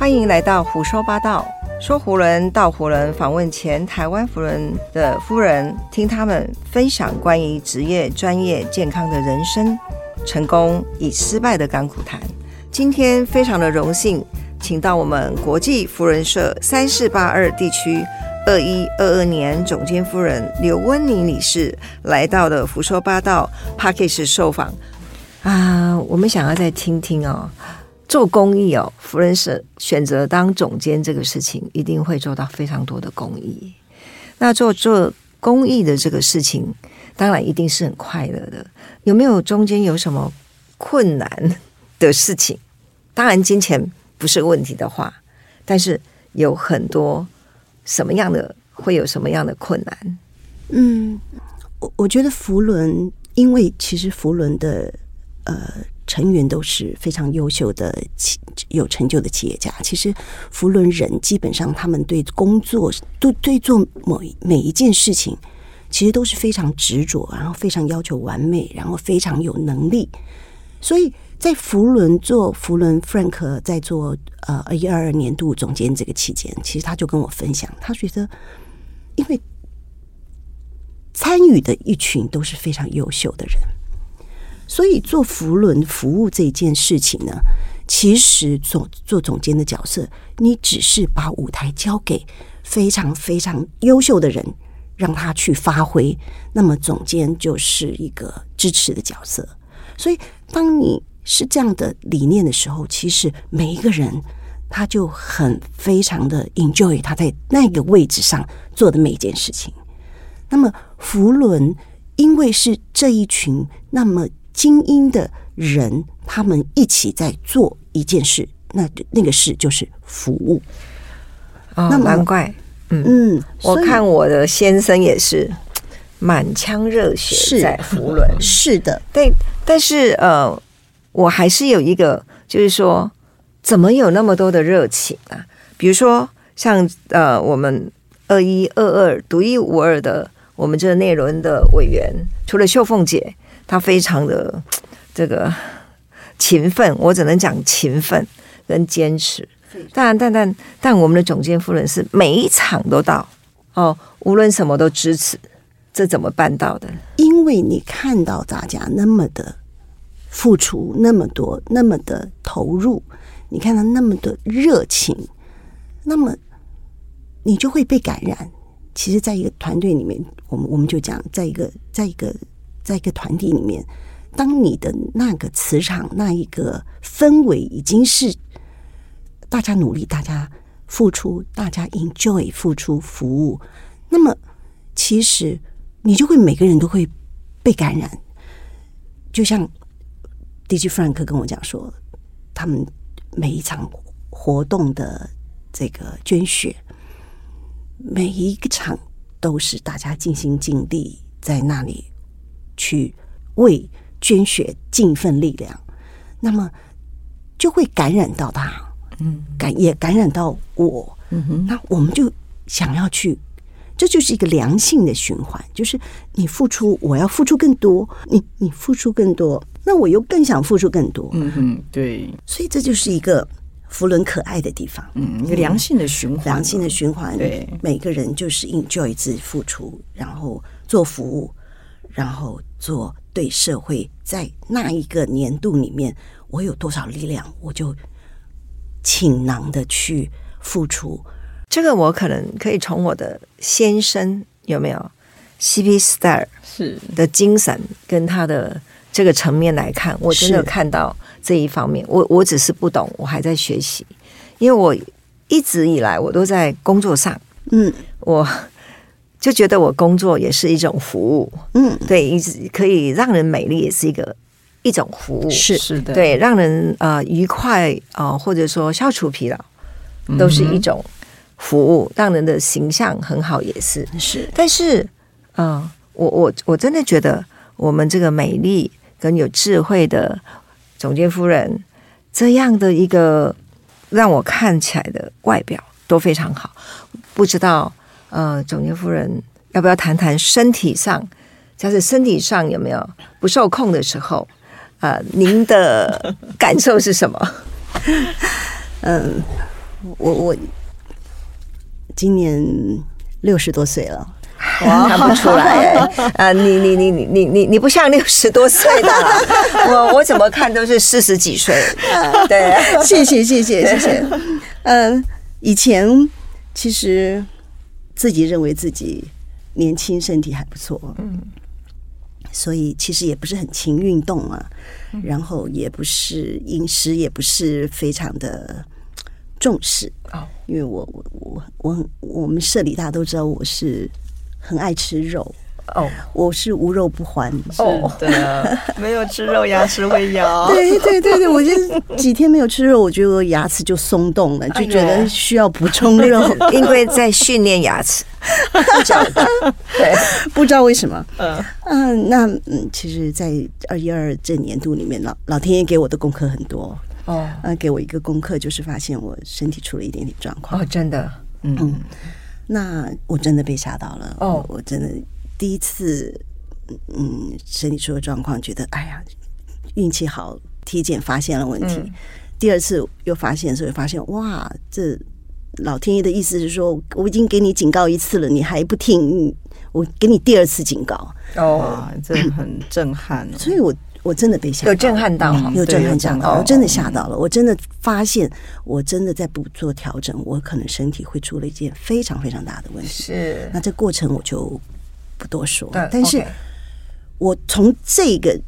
欢迎来到胡说八道，说胡人到胡人，访问前台湾胡人的夫人，听他们分享关于职业、专业、健康的人生，成功与失败的甘苦谈。今天非常的荣幸，请到我们国际夫人社三四八二地区二一二二年总监夫人刘温妮女士来到的胡说八道 p a c k a g e 受访啊，我们想要再听听哦。做公益哦，福人是选择当总监这个事情，一定会做到非常多的公益。那做做公益的这个事情，当然一定是很快乐的。有没有中间有什么困难的事情？当然金钱不是问题的话，但是有很多什么样的会有什么样的困难？嗯，我我觉得福伦，因为其实福伦的呃。成员都是非常优秀的企有成就的企业家。其实，福伦人基本上他们对工作、都对做某每一件事情，其实都是非常执着，然后非常要求完美，然后非常有能力。所以在福伦做福伦 Frank 在做呃二一二二年度总监这个期间，其实他就跟我分享，他觉得因为参与的一群都是非常优秀的人。所以做福伦服务这件事情呢，其实做做总监的角色，你只是把舞台交给非常非常优秀的人，让他去发挥。那么总监就是一个支持的角色。所以当你是这样的理念的时候，其实每一个人他就很非常的 enjoy 他在那个位置上做的每一件事情。那么福伦因为是这一群那么。精英的人，他们一起在做一件事，那那个事就是服务。那难怪，嗯嗯，我看我的先生也是满腔热血在服伦，是的，对。但是呃，我还是有一个，就是说，怎么有那么多的热情啊？比如说，像呃，我们二一二二独一无二的，我们这个内轮的委员，除了秀凤姐。他非常的 这个勤奋，我只能讲勤奋跟坚持。当然，但但但我们的总监夫人是每一场都到哦，无论什么都支持，这怎么办到的？因为你看到大家那么的付出，那么多，那么的投入，你看到那么的热情，那么你就会被感染。其实，在一个团队里面，我们我们就讲，在一个在一个。在一个团体里面，当你的那个磁场、那一个氛围已经是大家努力、大家付出、大家 enjoy 付出服务，那么其实你就会每个人都会被感染。就像 DJ Frank 跟我讲说，他们每一场活动的这个捐血，每一个场都是大家尽心尽力在那里。去为捐血尽一份力量，那么就会感染到他，嗯，感也感染到我，嗯哼，那我们就想要去，这就是一个良性的循环，就是你付出，我要付出更多，你你付出更多，那我又更想付出更多，嗯哼，对，所以这就是一个福伦可爱的地方，嗯，一个良性的循环，良性的循环，对，每个人就是 enjoy 自己付出，然后做服务。然后做对社会，在那一个年度里面，我有多少力量，我就倾囊的去付出。这个我可能可以从我的先生有没有 CP Star 是的精神跟他的这个层面来看，我真的看到这一方面。我我只是不懂，我还在学习，因为我一直以来我都在工作上，嗯，我。就觉得我工作也是一种服务，嗯，对，一直可以让人美丽，也是一个一种服务，是。是的，对，让人呃愉快啊，或者说消除疲劳，都是一种服务，让人的形象很好，也是。是。但是，嗯，我我我真的觉得我们这个美丽跟有智慧的总监夫人这样的一个让我看起来的外表都非常好，不知道。呃，总监夫人，要不要谈谈身体上，就是身体上有没有不受控的时候？呃，您的感受是什么？嗯，我我今年六十多岁了，看不出来哎，啊，你你你你你你你不像六十多岁的，我我怎么看都是四十几岁，对，谢谢谢谢谢谢。嗯，以前其实自己认为自己年轻，身体还不错，嗯，所以其实也不是很勤运动啊，然后也不是饮食也不是非常的重视。哦。因为我我我我我们社里大家都知道我是很爱吃肉，哦我是无肉不欢。哦，的，没有吃肉牙齿会咬。对对对对，我就几天没有吃肉，我觉得我牙齿就松动了，就觉得需要补充肉，因为在训练牙齿，不知道为什么。嗯，嗯，那嗯，其实，在二一二这年度里面，老老天爷给我的功课很多。哦呃，给我一个功课，就是发现我身体出了一点点状况。哦，真的，嗯，那我真的被吓到了。哦我我真的第一次，嗯，身体出了状况，觉得哎呀，运气好，体检发现了问题。嗯第二次又发现的时候，发现哇，这老天爷的意思是说，我已经给你警告一次了，你还不听，嗯我给你第二次警告。哦，哇，这很震撼哦。所以我我真的被吓到有震撼到哈，有震撼到我真的吓到了，我真的发现，我真的在不做调整，我可能身体会出了一件非常非常大的问题。是，那这过程我就不多说，但是我从这个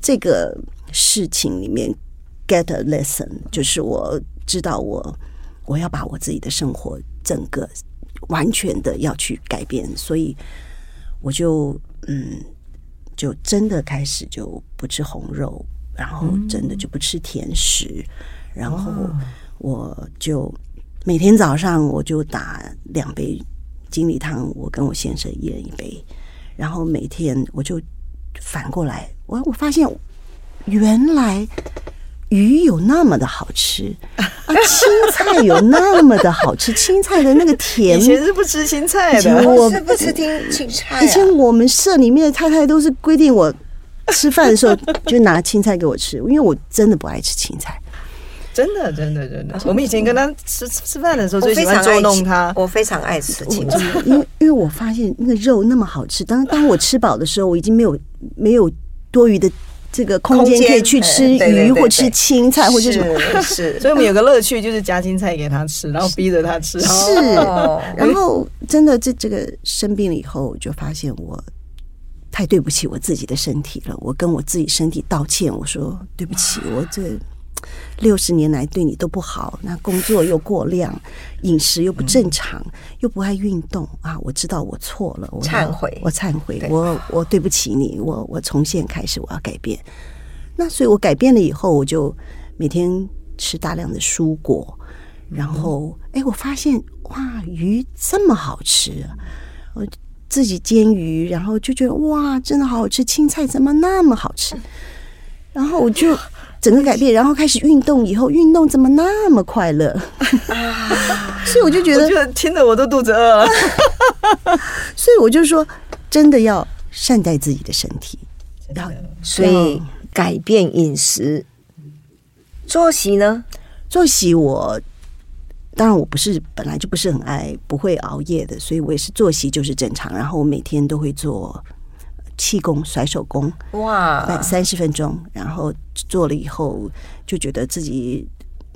这个事情里面 get a lesson，就是我知道我我要把我自己的生活整个完全的要去改变，所以我就嗯，就真的开始就不吃红肉，然后真的就不吃甜食，然后我就每天早上我就打两杯金梨汤，我跟我先生一人一杯，然后每天我就反过来，我我发现原来鱼有那么的好吃啊，青菜有那么的好吃，青菜的那个甜以前是不吃青菜的，我我是不吃青青菜以前啊，我们社里面的太太都是规定我吃饭的时候就拿青菜给我吃，因为我真的不爱吃青菜。真的真的真的。我们以前跟他吃吃饭的时候，我最喜欢捉弄他。我非常爱吃青菜，因为因为我发现那个肉那么好吃，当当我吃饱的时候，我已经没有没有多余的这个空间可以去吃鱼或吃青菜或者什么。是是 所以我们有个乐趣，就是夹青菜给他吃，然后逼着他吃。是哦，然后真的这这个生病了以后，我就发现我太对不起我自己的身体了。我跟我自己身体道歉，我说对不起，我这六十年来对你都不好，那工作又过量，饮食又不正常，又不爱运动啊！我知道我错了，我忏悔我忏悔，我我对不起你，我我从现在开始我要改变。那所以我改变了以后，我就每天吃大量的蔬果，然后哎，我发现哇，鱼这么好吃啊！我自己煎鱼，然后就觉得哇，真的好好吃，青菜怎么那么好吃？然后我就整个改变，然后开始运动，以后运动怎么那么快乐？所以我就觉得我觉，得听得我都肚子饿了。所以我就说，真的要善待自己的身体，要所以改变饮食，作息呢？作息我。当然，我不是本来就不是很爱不会熬夜的，所以我也是作息就是正常。然后我每天都会做气功、甩手功，哇，三十分钟，然后做了以后就觉得自己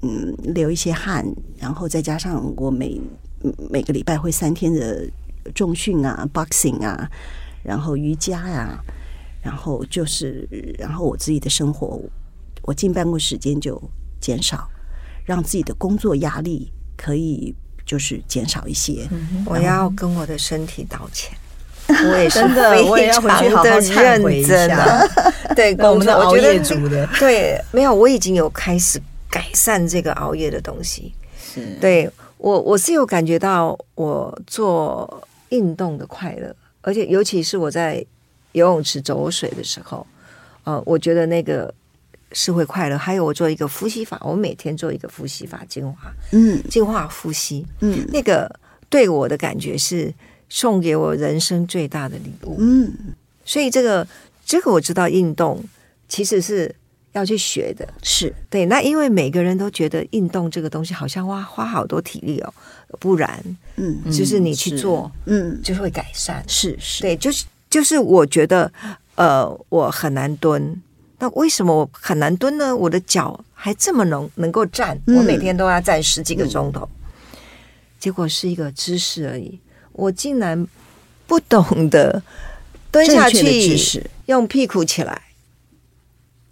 嗯流一些汗，然后再加上我每每个礼拜会三天的重训啊、boxing 啊，然后瑜伽呀、然后就是然后我自己的生活，我进办公时间就减少，让自己的工作压力可以就是减少一些。我要跟我的身体道歉。我也是真的我也要回去好好非常的忏悔一认真啊！对，那我们的熬夜族的，对，没有，我已经有开始改善这个熬夜的东西。是对我，我是有感觉到我做运动的快乐，而且尤其是我在游泳池走水的时候，呃，我觉得那个是会快乐。还有我做一个呼吸法，我每天做一个呼吸法净化，嗯净化呼吸，嗯那个对我的感觉是送给我人生最大的礼物。嗯。所以这个这个我知道，运动其实是要去学的。是。对，那因为每个人都觉得运动这个东西好像花花好多体力哦，不然嗯。就是你去做嗯。就会改善。是是，对，就是就是我觉得呃我很难蹲，那为什么我很难蹲呢？我的脚还这么能能够站，嗯。我每天都要站十几个钟头，结果是一个姿势而已，我竟然不懂得 蹲下去用屁股起来，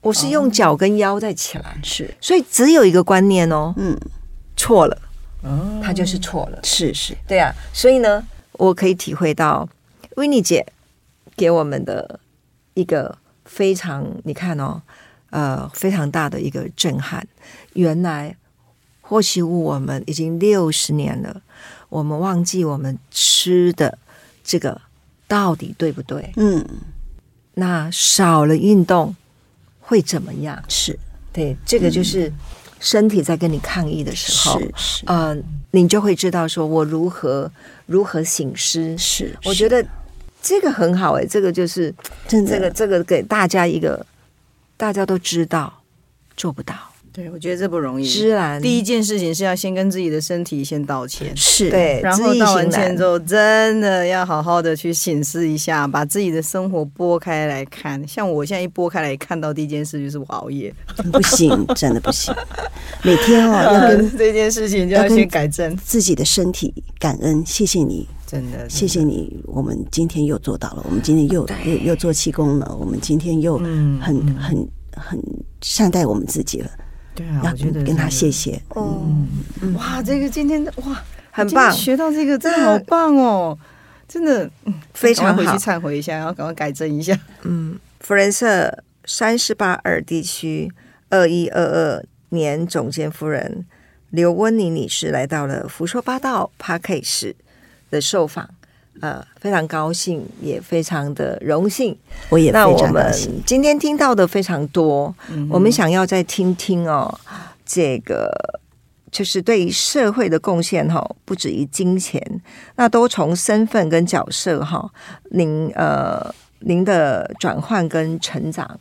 我是用脚跟腰再起来，是。所以只有一个观念哦，嗯。错了，哦。它就是错了。是是。对啊，所以呢，我可以体会到维尼姐给我们的一个非常，你看哦，呃，非常大的一个震撼。原来或许我们已经六十年了，我们忘记我们吃的这个到底对不对？嗯。那少了运动会怎么样？是。对，这个就是身体在跟你抗议的时候，是是。呃，你就会知道说我如何如何醒狮。是，我觉得这个很好哎、这个就是真的。这个这个给大家一个大家都知道做不到，对，我觉得这不容易。知然第一件事情是要先跟自己的身体先道歉，是对，然后道完歉之后，真的要好好的去审视一下，把自己的生活拨开来看。像我现在一拨开来看到第一件事就是我熬夜，不行，真的不行。每天哦要跟 这件事情就要先改正，自己的身体感恩，谢谢你，真的，谢谢你，我们今天又做到了，我们今天又又又做气功了，我们今天又嗯很嗯很很善待我们自己了，对啊，要我觉得跟跟他谢谢。谢。哦，哇，这个今天哇，很棒，学到这个真的好棒哦，真的嗯非常好忏悔一下，然后赶快改正一下。嗯，弗伦瑟三十八尔地区二一二二年总监夫人刘温妮女士来到了福说八道 p a r k 室的受访，呃，非常高兴，也非常的荣幸。我也非那我们。今天听到的非常多，嗯我们想要再听听哦，这个就是对于社会的贡献哈、不止于金钱，那都从身份跟角色哈、您呃您的转换跟成长，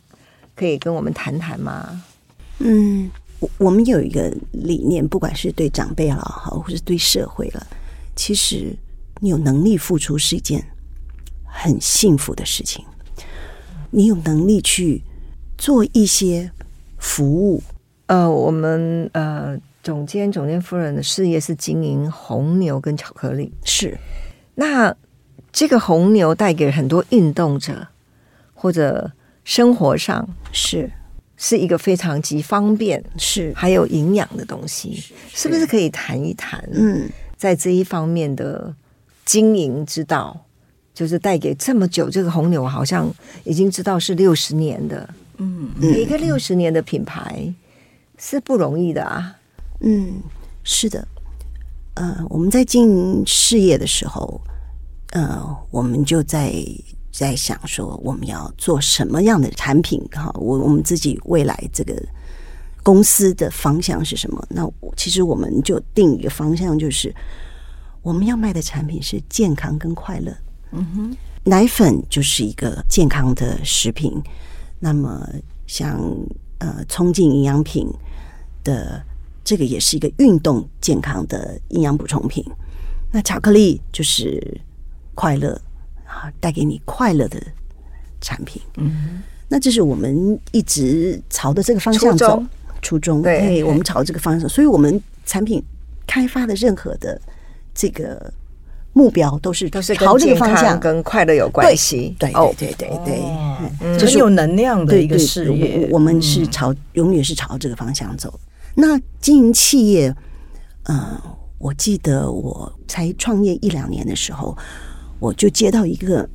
可以跟我们谈谈吗？嗯，我我们有一个理念，不管是对长辈了好，或是对社会了，其实你有能力付出是一件很幸福的事情。你有能力去做一些服务，呃，我们呃总监总监夫人的事业是经营红牛跟巧克力，是。那这个红牛带给很多运动者或者生活上是。是一个非常极方便是，还有营养的东西，是。不是可以谈一谈？嗯，在这一方面的经营之道，就是带给这么久，这个红牛好像已经知道是六十年的，嗯，一个六十年的品牌是不容易的啊。嗯，是的，呃，我们在经营事业的时候，呃，我们就在在想说，我们要做什么样的产品？哈，我我们自己未来这个公司的方向是什么？那其实我们就定一个方向，就是我们要卖的产品是健康跟快乐。嗯哼，奶粉就是一个健康的食品，那么像呃冲劲营养品的这个也是一个运动健康的营养补充品。那巧克力就是快乐啊，带给你快乐的产品。嗯，那这是我们一直朝的这个方向走初衷，初衷对我们朝这个方向，所以我们产品开发的任何的这个目标都是都是朝这个方向跟快乐有关系。对哦对对对对，哦嗯很有能量的一个事业。我我们是朝永远是朝这个方向走。那经营企业，嗯，我记得我才创业一两年的时候，我就接到一个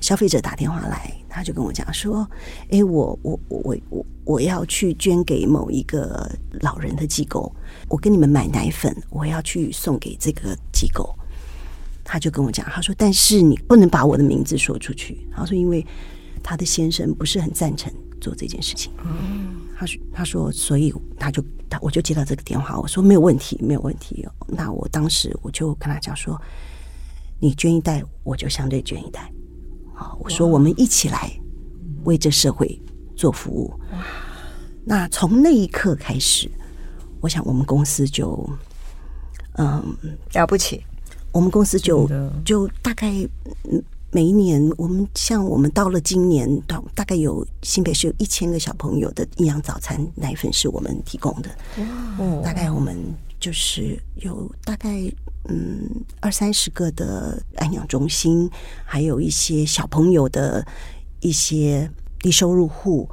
消费者打电话来，他就跟我讲说：“诶，我我我我我我要去捐给某一个老人的机构，我跟你们买奶粉，我要去送给这个机构。”他就跟我讲，他说：“但是你不能把我的名字说出去。”他说：“因为他的先生不是很赞成做这件事情。”嗯他说：“他说，所以他就他我就接到这个电话，我说没有问题，没有问题。那我当时我就跟他讲说，你捐一袋，我就相对捐一袋。好，我说我们一起来为这社会做服务。那从那一刻开始，我想我们公司就，嗯，了不起，我们公司就就大概嗯每一年，我们像我们到了今年，到大概有新北市有一千个小朋友的营养早餐奶粉是我们提供的，哦大概我们就是有大概嗯二三十个的安养中心，还有一些小朋友的一些低收入户，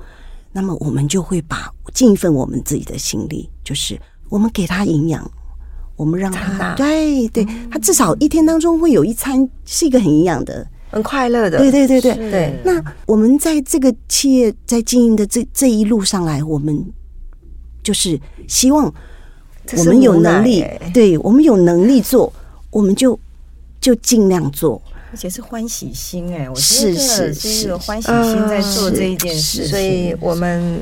那么我们就会把尽一份我们自己的心力，就是我们给他营养。我们让他对对，他至少一天当中会有一餐是一个很营养的，很快乐的，对对对对。对那我们在这个企业在经营的这这一路上来，我们就是希望我们有能力欸，对我们有能力做，我们就就尽量做。而且是欢喜心哎，我觉是得是是一是个欢喜心在做这一件事情，所以我们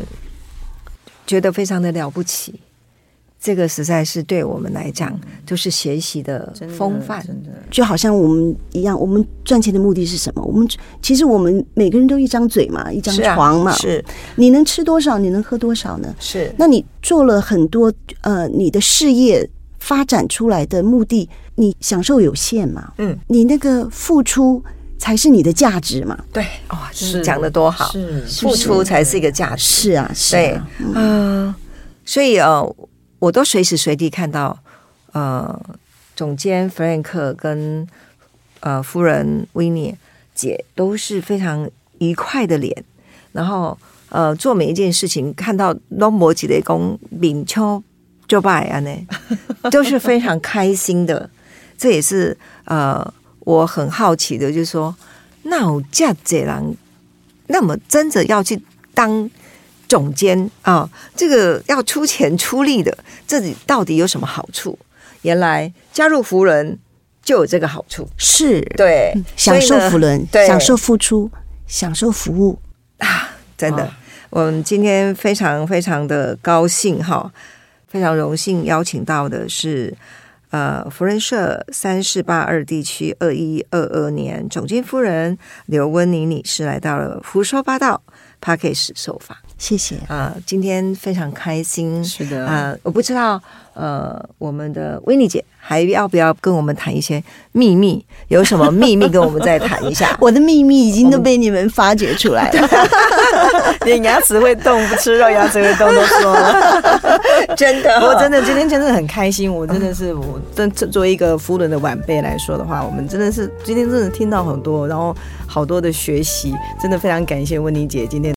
觉得非常的了不起。这个实在是对我们来讲，就是学习的风范。真的就好像我们一样，我们赚钱的目的是什么？我们其实我们每个人都一张嘴嘛，一张床嘛，是你能吃多少，你能喝多少呢？是，那你做了很多呃，你的事业发展出来的目的，你享受有限嘛？嗯，你那个付出才是你的价值嘛？对，哇，真是是讲的多好，是付出才是一个价值。是啊，是对啊，，嗯、所以呃，我都随时随地看到呃，总监弗兰克跟呃夫人维尼姐都是非常愉快的脸，然后呃做每一件事情看到龙摩吉雷公敏秋就拜啊呢，都是非常开心的。这也是呃我很好奇的，就是说，那有这这人，那么真的要去当总监啊，这个要出钱出力的，这里到底有什么好处？原来加入福人就有这个好处，是。对，享受福伦，对。享受付出，享受服务。啊。真的。啊，我们今天非常非常的高兴哈，非常荣幸邀请到的是呃福人社三四八二地区二一二二年总监夫人刘温妮女士来到了胡说八道 p a c k a g e 受访谢谢。啊、今天非常开心，是的啊、我不知道呃我们的维尼姐还要不要跟我们谈一些秘密？有什么秘密跟我们再谈一下？我的秘密已经都被你们发掘出来了。连牙齿会动，不吃肉牙齿会动都说了。真的我真的今天真的很开心，我真的是我真作为一个夫人的晚辈来说的话，我们真的是今天真的听到很多，然后好多的学习，真的非常感谢温妮姐今天。